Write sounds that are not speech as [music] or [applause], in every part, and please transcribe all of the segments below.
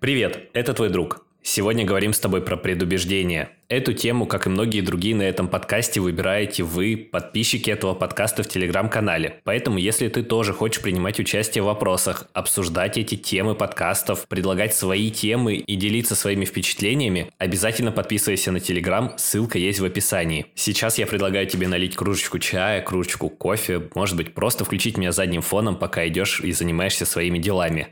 Привет, это твой друг. Сегодня говорим с тобой про предубеждение. Эту тему, как и многие другие на этом подкасте, выбираете вы, подписчики этого подкаста в телеграм-канале. Поэтому, если ты тоже хочешь принимать участие в вопросах, обсуждать эти темы подкастов, предлагать свои темы и делиться своими впечатлениями, обязательно подписывайся на телеграм, ссылка есть в описании. Сейчас я предлагаю тебе налить кружечку чая, кружечку кофе, может быть, просто включить меня задним фоном, пока идешь и занимаешься своими делами.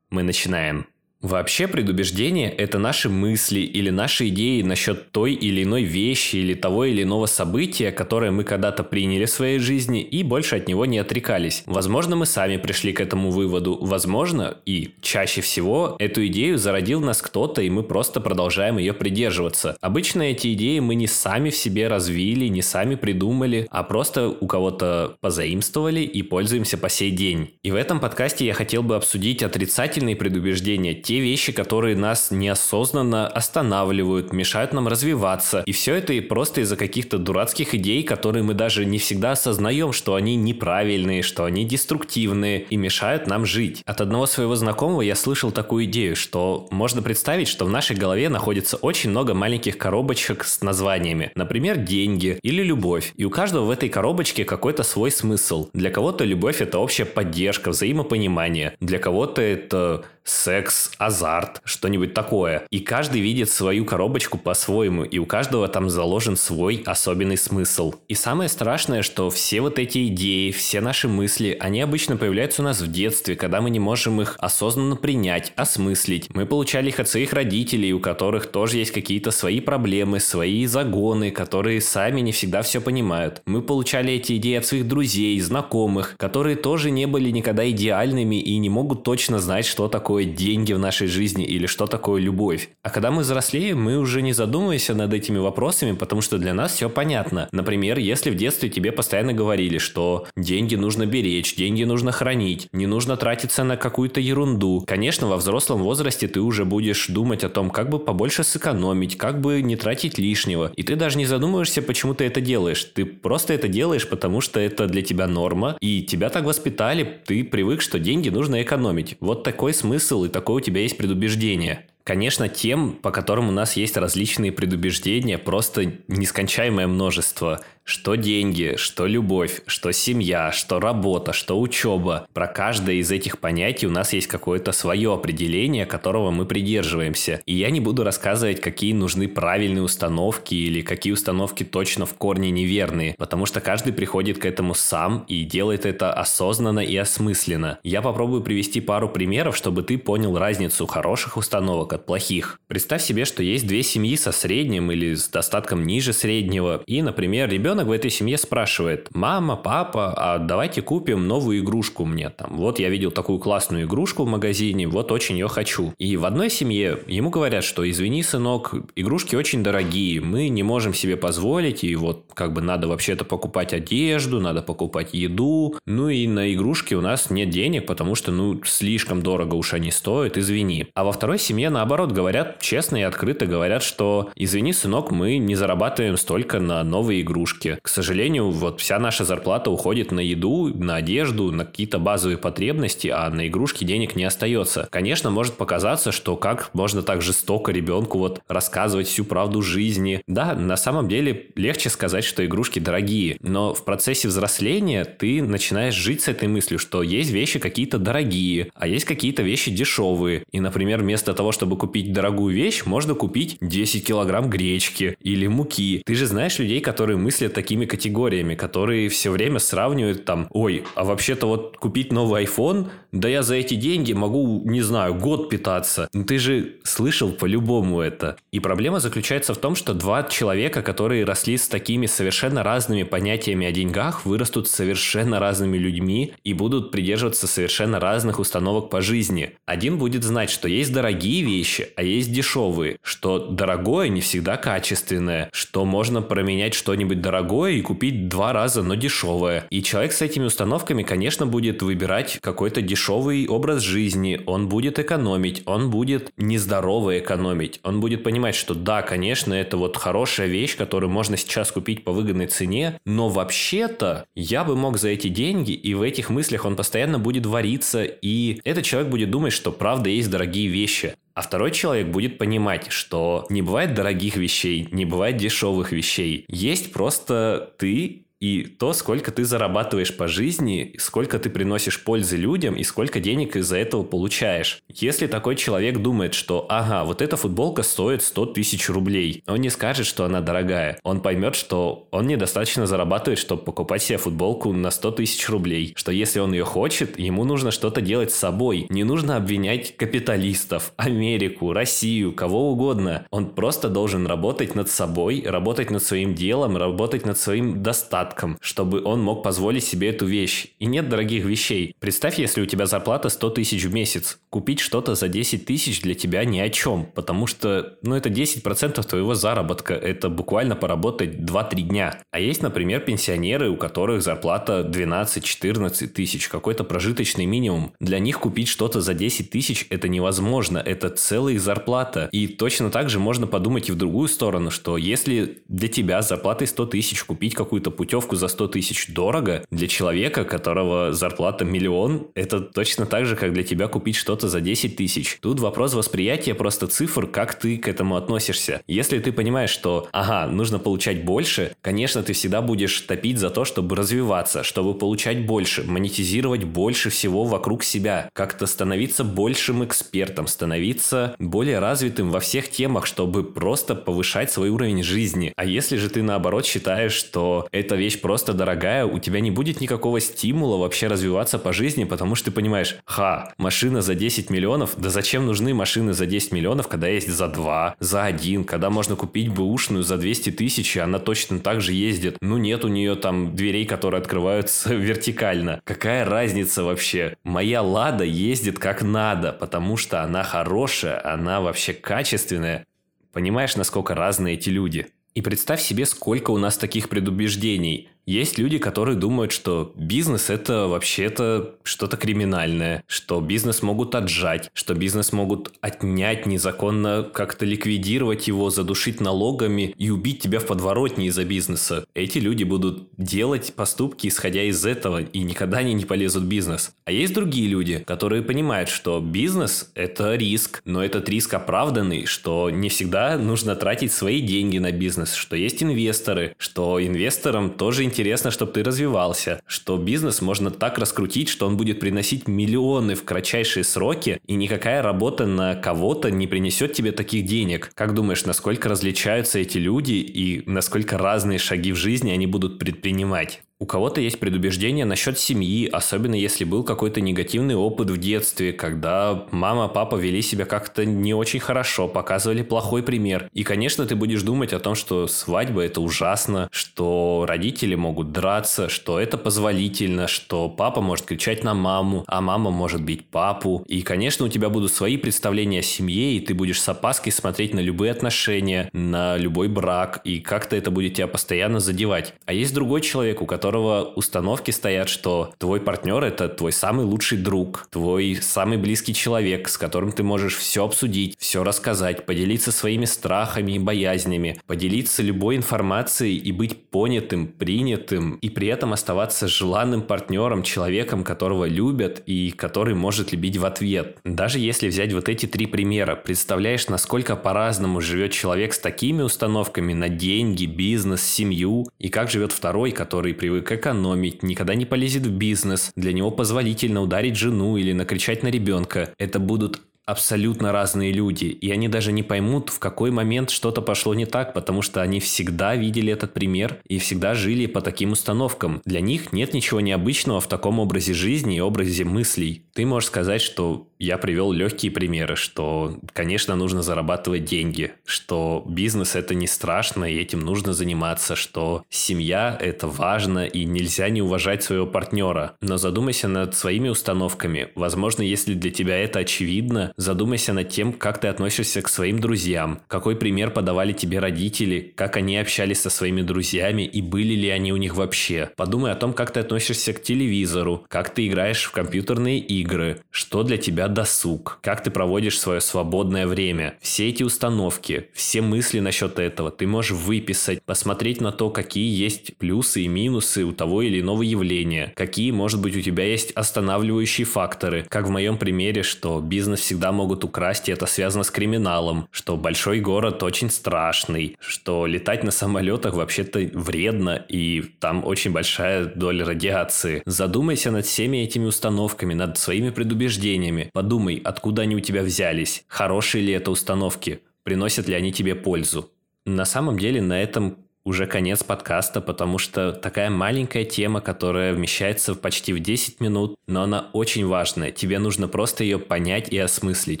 Мы начинаем. Вообще предубеждение – это наши мысли или наши идеи насчет той или иной вещи или того или иного события, которое мы когда-то приняли в своей жизни и больше от него не отрекались. Возможно, мы сами пришли к этому выводу, возможно, и чаще всего эту идею зародил нас кто-то, и мы просто продолжаем ее придерживаться. Обычно эти идеи мы не сами в себе развили, не сами придумали, а просто у кого-то позаимствовали и пользуемся по сей день. И в этом подкасте я хотел бы обсудить отрицательные предубеждения, те вещи, которые нас неосознанно останавливают, мешают нам развиваться. И все это и просто из-за каких-то дурацких идей, которые мы даже не всегда осознаем, что они неправильные, что они деструктивные и мешают нам жить. От одного своего знакомого я слышал такую идею, что можно представить, что в нашей голове находится очень много маленьких коробочек с названиями. Например, деньги или любовь. И у каждого в этой коробочке какой-то свой смысл. Для кого-то любовь это общая поддержка, взаимопонимание. Для кого-то это секс, азарт, что-нибудь такое. И каждый видит свою коробочку по-своему, и у каждого там заложен свой особенный смысл. И самое страшное, что все вот эти идеи, все наши мысли, они обычно появляются у нас в детстве, когда мы не можем их осознанно принять, осмыслить. Мы получали их от своих родителей, у которых тоже есть какие-то свои проблемы, свои загоны, которые сами не всегда все понимают. Мы получали эти идеи от своих друзей, знакомых, которые тоже не были никогда идеальными и не могут точно знать, что такое такое деньги в нашей жизни или что такое любовь. А когда мы взрослеем, мы уже не задумываемся над этими вопросами, потому что для нас все понятно. Например, если в детстве тебе постоянно говорили, что деньги нужно беречь, деньги нужно хранить, не нужно тратиться на какую-то ерунду. Конечно, во взрослом возрасте ты уже будешь думать о том, как бы побольше сэкономить, как бы не тратить лишнего. И ты даже не задумываешься, почему ты это делаешь. Ты просто это делаешь, потому что это для тебя норма, и тебя так воспитали, ты привык, что деньги нужно экономить. Вот такой смысл смысл, и такое у тебя есть предубеждение. Конечно, тем, по которым у нас есть различные предубеждения, просто нескончаемое множество. Что деньги, что любовь, что семья, что работа, что учеба. Про каждое из этих понятий у нас есть какое-то свое определение, которого мы придерживаемся. И я не буду рассказывать, какие нужны правильные установки или какие установки точно в корне неверные, потому что каждый приходит к этому сам и делает это осознанно и осмысленно. Я попробую привести пару примеров, чтобы ты понял разницу хороших установок от плохих. Представь себе, что есть две семьи со средним или с достатком ниже среднего, и, например, ребенок ребенок в этой семье спрашивает, мама, папа, а давайте купим новую игрушку мне там. Вот я видел такую классную игрушку в магазине, вот очень ее хочу. И в одной семье ему говорят, что извини, сынок, игрушки очень дорогие, мы не можем себе позволить, и вот как бы надо вообще-то покупать одежду, надо покупать еду, ну и на игрушки у нас нет денег, потому что, ну, слишком дорого уж они стоят, извини. А во второй семье, наоборот, говорят честно и открыто, говорят, что извини, сынок, мы не зарабатываем столько на новые игрушки, рынке. К сожалению, вот вся наша зарплата уходит на еду, на одежду, на какие-то базовые потребности, а на игрушки денег не остается. Конечно, может показаться, что как можно так жестоко ребенку вот рассказывать всю правду жизни. Да, на самом деле легче сказать, что игрушки дорогие, но в процессе взросления ты начинаешь жить с этой мыслью, что есть вещи какие-то дорогие, а есть какие-то вещи дешевые. И, например, вместо того, чтобы купить дорогую вещь, можно купить 10 килограмм гречки или муки. Ты же знаешь людей, которые мыслят такими категориями, которые все время сравнивают там, ой, а вообще-то вот купить новый iPhone, да я за эти деньги могу, не знаю, год питаться. Ну, ты же слышал по-любому это. И проблема заключается в том, что два человека, которые росли с такими совершенно разными понятиями о деньгах, вырастут совершенно разными людьми и будут придерживаться совершенно разных установок по жизни. Один будет знать, что есть дорогие вещи, а есть дешевые, что дорогое не всегда качественное, что можно променять что-нибудь дорогое и купить два раза, но дешевое. И человек с этими установками, конечно, будет выбирать какой-то дешевый дешевый образ жизни, он будет экономить, он будет нездорово экономить, он будет понимать, что да, конечно, это вот хорошая вещь, которую можно сейчас купить по выгодной цене, но вообще-то я бы мог за эти деньги, и в этих мыслях он постоянно будет вариться, и этот человек будет думать, что правда есть дорогие вещи. А второй человек будет понимать, что не бывает дорогих вещей, не бывает дешевых вещей. Есть просто ты и то, сколько ты зарабатываешь по жизни, сколько ты приносишь пользы людям и сколько денег из-за этого получаешь. Если такой человек думает, что ага, вот эта футболка стоит 100 тысяч рублей, он не скажет, что она дорогая. Он поймет, что он недостаточно зарабатывает, чтобы покупать себе футболку на 100 тысяч рублей. Что если он ее хочет, ему нужно что-то делать с собой. Не нужно обвинять капиталистов, Америку, Россию, кого угодно. Он просто должен работать над собой, работать над своим делом, работать над своим достатком достатком, чтобы он мог позволить себе эту вещь. И нет дорогих вещей. Представь, если у тебя зарплата 100 тысяч в месяц. Купить что-то за 10 тысяч для тебя ни о чем, потому что, ну, это 10% твоего заработка. Это буквально поработать 2-3 дня. А есть, например, пенсионеры, у которых зарплата 12-14 тысяч, какой-то прожиточный минимум. Для них купить что-то за 10 тысяч это невозможно. Это целая их зарплата. И точно так же можно подумать и в другую сторону, что если для тебя с зарплатой 100 тысяч купить какую-то путевку путевку за 100 тысяч дорого, для человека, которого зарплата миллион, это точно так же, как для тебя купить что-то за 10 тысяч. Тут вопрос восприятия просто цифр, как ты к этому относишься. Если ты понимаешь, что, ага, нужно получать больше, конечно, ты всегда будешь топить за то, чтобы развиваться, чтобы получать больше, монетизировать больше всего вокруг себя, как-то становиться большим экспертом, становиться более развитым во всех темах, чтобы просто повышать свой уровень жизни. А если же ты наоборот считаешь, что это вещь вещь просто дорогая, у тебя не будет никакого стимула вообще развиваться по жизни, потому что ты понимаешь, ха, машина за 10 миллионов, да зачем нужны машины за 10 миллионов, когда есть за 2, за 1, когда можно купить бэушную за 200 тысяч, и она точно так же ездит. Ну нет у нее там дверей, которые открываются [laughs] вертикально. Какая разница вообще? Моя Лада ездит как надо, потому что она хорошая, она вообще качественная. Понимаешь, насколько разные эти люди? И представь себе, сколько у нас таких предубеждений. Есть люди, которые думают, что бизнес это вообще-то что-то криминальное, что бизнес могут отжать, что бизнес могут отнять незаконно, как-то ликвидировать его, задушить налогами и убить тебя в подворотне из-за бизнеса. Эти люди будут делать поступки, исходя из этого, и никогда они не полезут в бизнес. А есть другие люди, которые понимают, что бизнес – это риск, но этот риск оправданный, что не всегда нужно тратить свои деньги на бизнес, что есть инвесторы, что инвесторам тоже интересно интересно, чтобы ты развивался, что бизнес можно так раскрутить, что он будет приносить миллионы в кратчайшие сроки, и никакая работа на кого-то не принесет тебе таких денег. Как думаешь, насколько различаются эти люди и насколько разные шаги в жизни они будут предпринимать? У кого-то есть предубеждение насчет семьи, особенно если был какой-то негативный опыт в детстве, когда мама, папа вели себя как-то не очень хорошо, показывали плохой пример. И, конечно, ты будешь думать о том, что свадьба это ужасно, что родители могут драться, что это позволительно, что папа может кричать на маму, а мама может бить папу. И, конечно, у тебя будут свои представления о семье, и ты будешь с опаской смотреть на любые отношения, на любой брак, и как-то это будет тебя постоянно задевать. А есть другой человек, у которого которого установки стоят, что твой партнер это твой самый лучший друг, твой самый близкий человек, с которым ты можешь все обсудить, все рассказать, поделиться своими страхами и боязнями, поделиться любой информацией и быть понятым, принятым, и при этом оставаться желанным партнером, человеком, которого любят и который может любить в ответ. Даже если взять вот эти три примера, представляешь, насколько по-разному живет человек с такими установками на деньги, бизнес, семью, и как живет второй, который привык привык экономить, никогда не полезет в бизнес, для него позволительно ударить жену или накричать на ребенка. Это будут абсолютно разные люди, и они даже не поймут, в какой момент что-то пошло не так, потому что они всегда видели этот пример и всегда жили по таким установкам. Для них нет ничего необычного в таком образе жизни и образе мыслей. Ты можешь сказать, что я привел легкие примеры, что, конечно, нужно зарабатывать деньги, что бизнес это не страшно, и этим нужно заниматься, что семья это важно, и нельзя не уважать своего партнера. Но задумайся над своими установками. Возможно, если для тебя это очевидно, Задумайся над тем, как ты относишься к своим друзьям, какой пример подавали тебе родители, как они общались со своими друзьями и были ли они у них вообще. Подумай о том, как ты относишься к телевизору, как ты играешь в компьютерные игры, что для тебя досуг, как ты проводишь свое свободное время. Все эти установки, все мысли насчет этого ты можешь выписать, посмотреть на то, какие есть плюсы и минусы у того или иного явления, какие, может быть, у тебя есть останавливающие факторы, как в моем примере, что бизнес всегда могут украсть, и это связано с криминалом, что большой город очень страшный, что летать на самолетах вообще-то вредно, и там очень большая доля радиации. Задумайся над всеми этими установками, над своими предубеждениями. Подумай, откуда они у тебя взялись, хорошие ли это установки, приносят ли они тебе пользу. На самом деле на этом уже конец подкаста, потому что такая маленькая тема, которая вмещается почти в 10 минут, но она очень важная. Тебе нужно просто ее понять и осмыслить,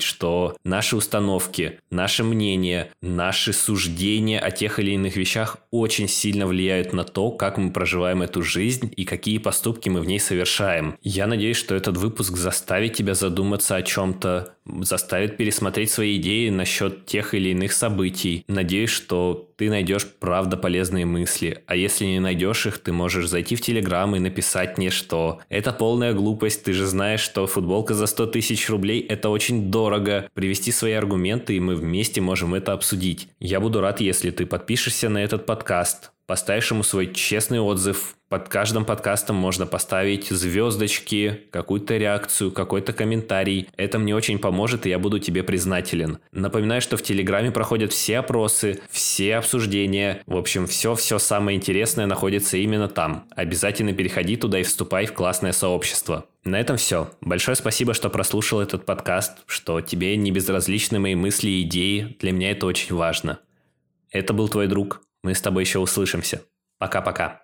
что наши установки, наше мнение, наши суждения о тех или иных вещах очень сильно влияют на то, как мы проживаем эту жизнь и какие поступки мы в ней совершаем. Я надеюсь, что этот выпуск заставит тебя задуматься о чем-то, заставит пересмотреть свои идеи насчет тех или иных событий. Надеюсь, что ты найдешь правда полезные мысли, а если не найдешь их, ты можешь зайти в Телеграм и написать мне, что это полная глупость, ты же знаешь, что футболка за 100 тысяч рублей это очень дорого, привести свои аргументы, и мы вместе можем это обсудить. Я буду рад, если ты подпишешься на этот подкаст, поставишь ему свой честный отзыв. Под каждым подкастом можно поставить звездочки, какую-то реакцию, какой-то комментарий. Это мне очень поможет, и я буду тебе признателен. Напоминаю, что в Телеграме проходят все опросы, все обсуждения. В общем, все-все самое интересное находится именно там. Обязательно переходи туда и вступай в классное сообщество. На этом все. Большое спасибо, что прослушал этот подкаст, что тебе не безразличны мои мысли и идеи. Для меня это очень важно. Это был твой друг мы с тобой еще услышимся. Пока-пока.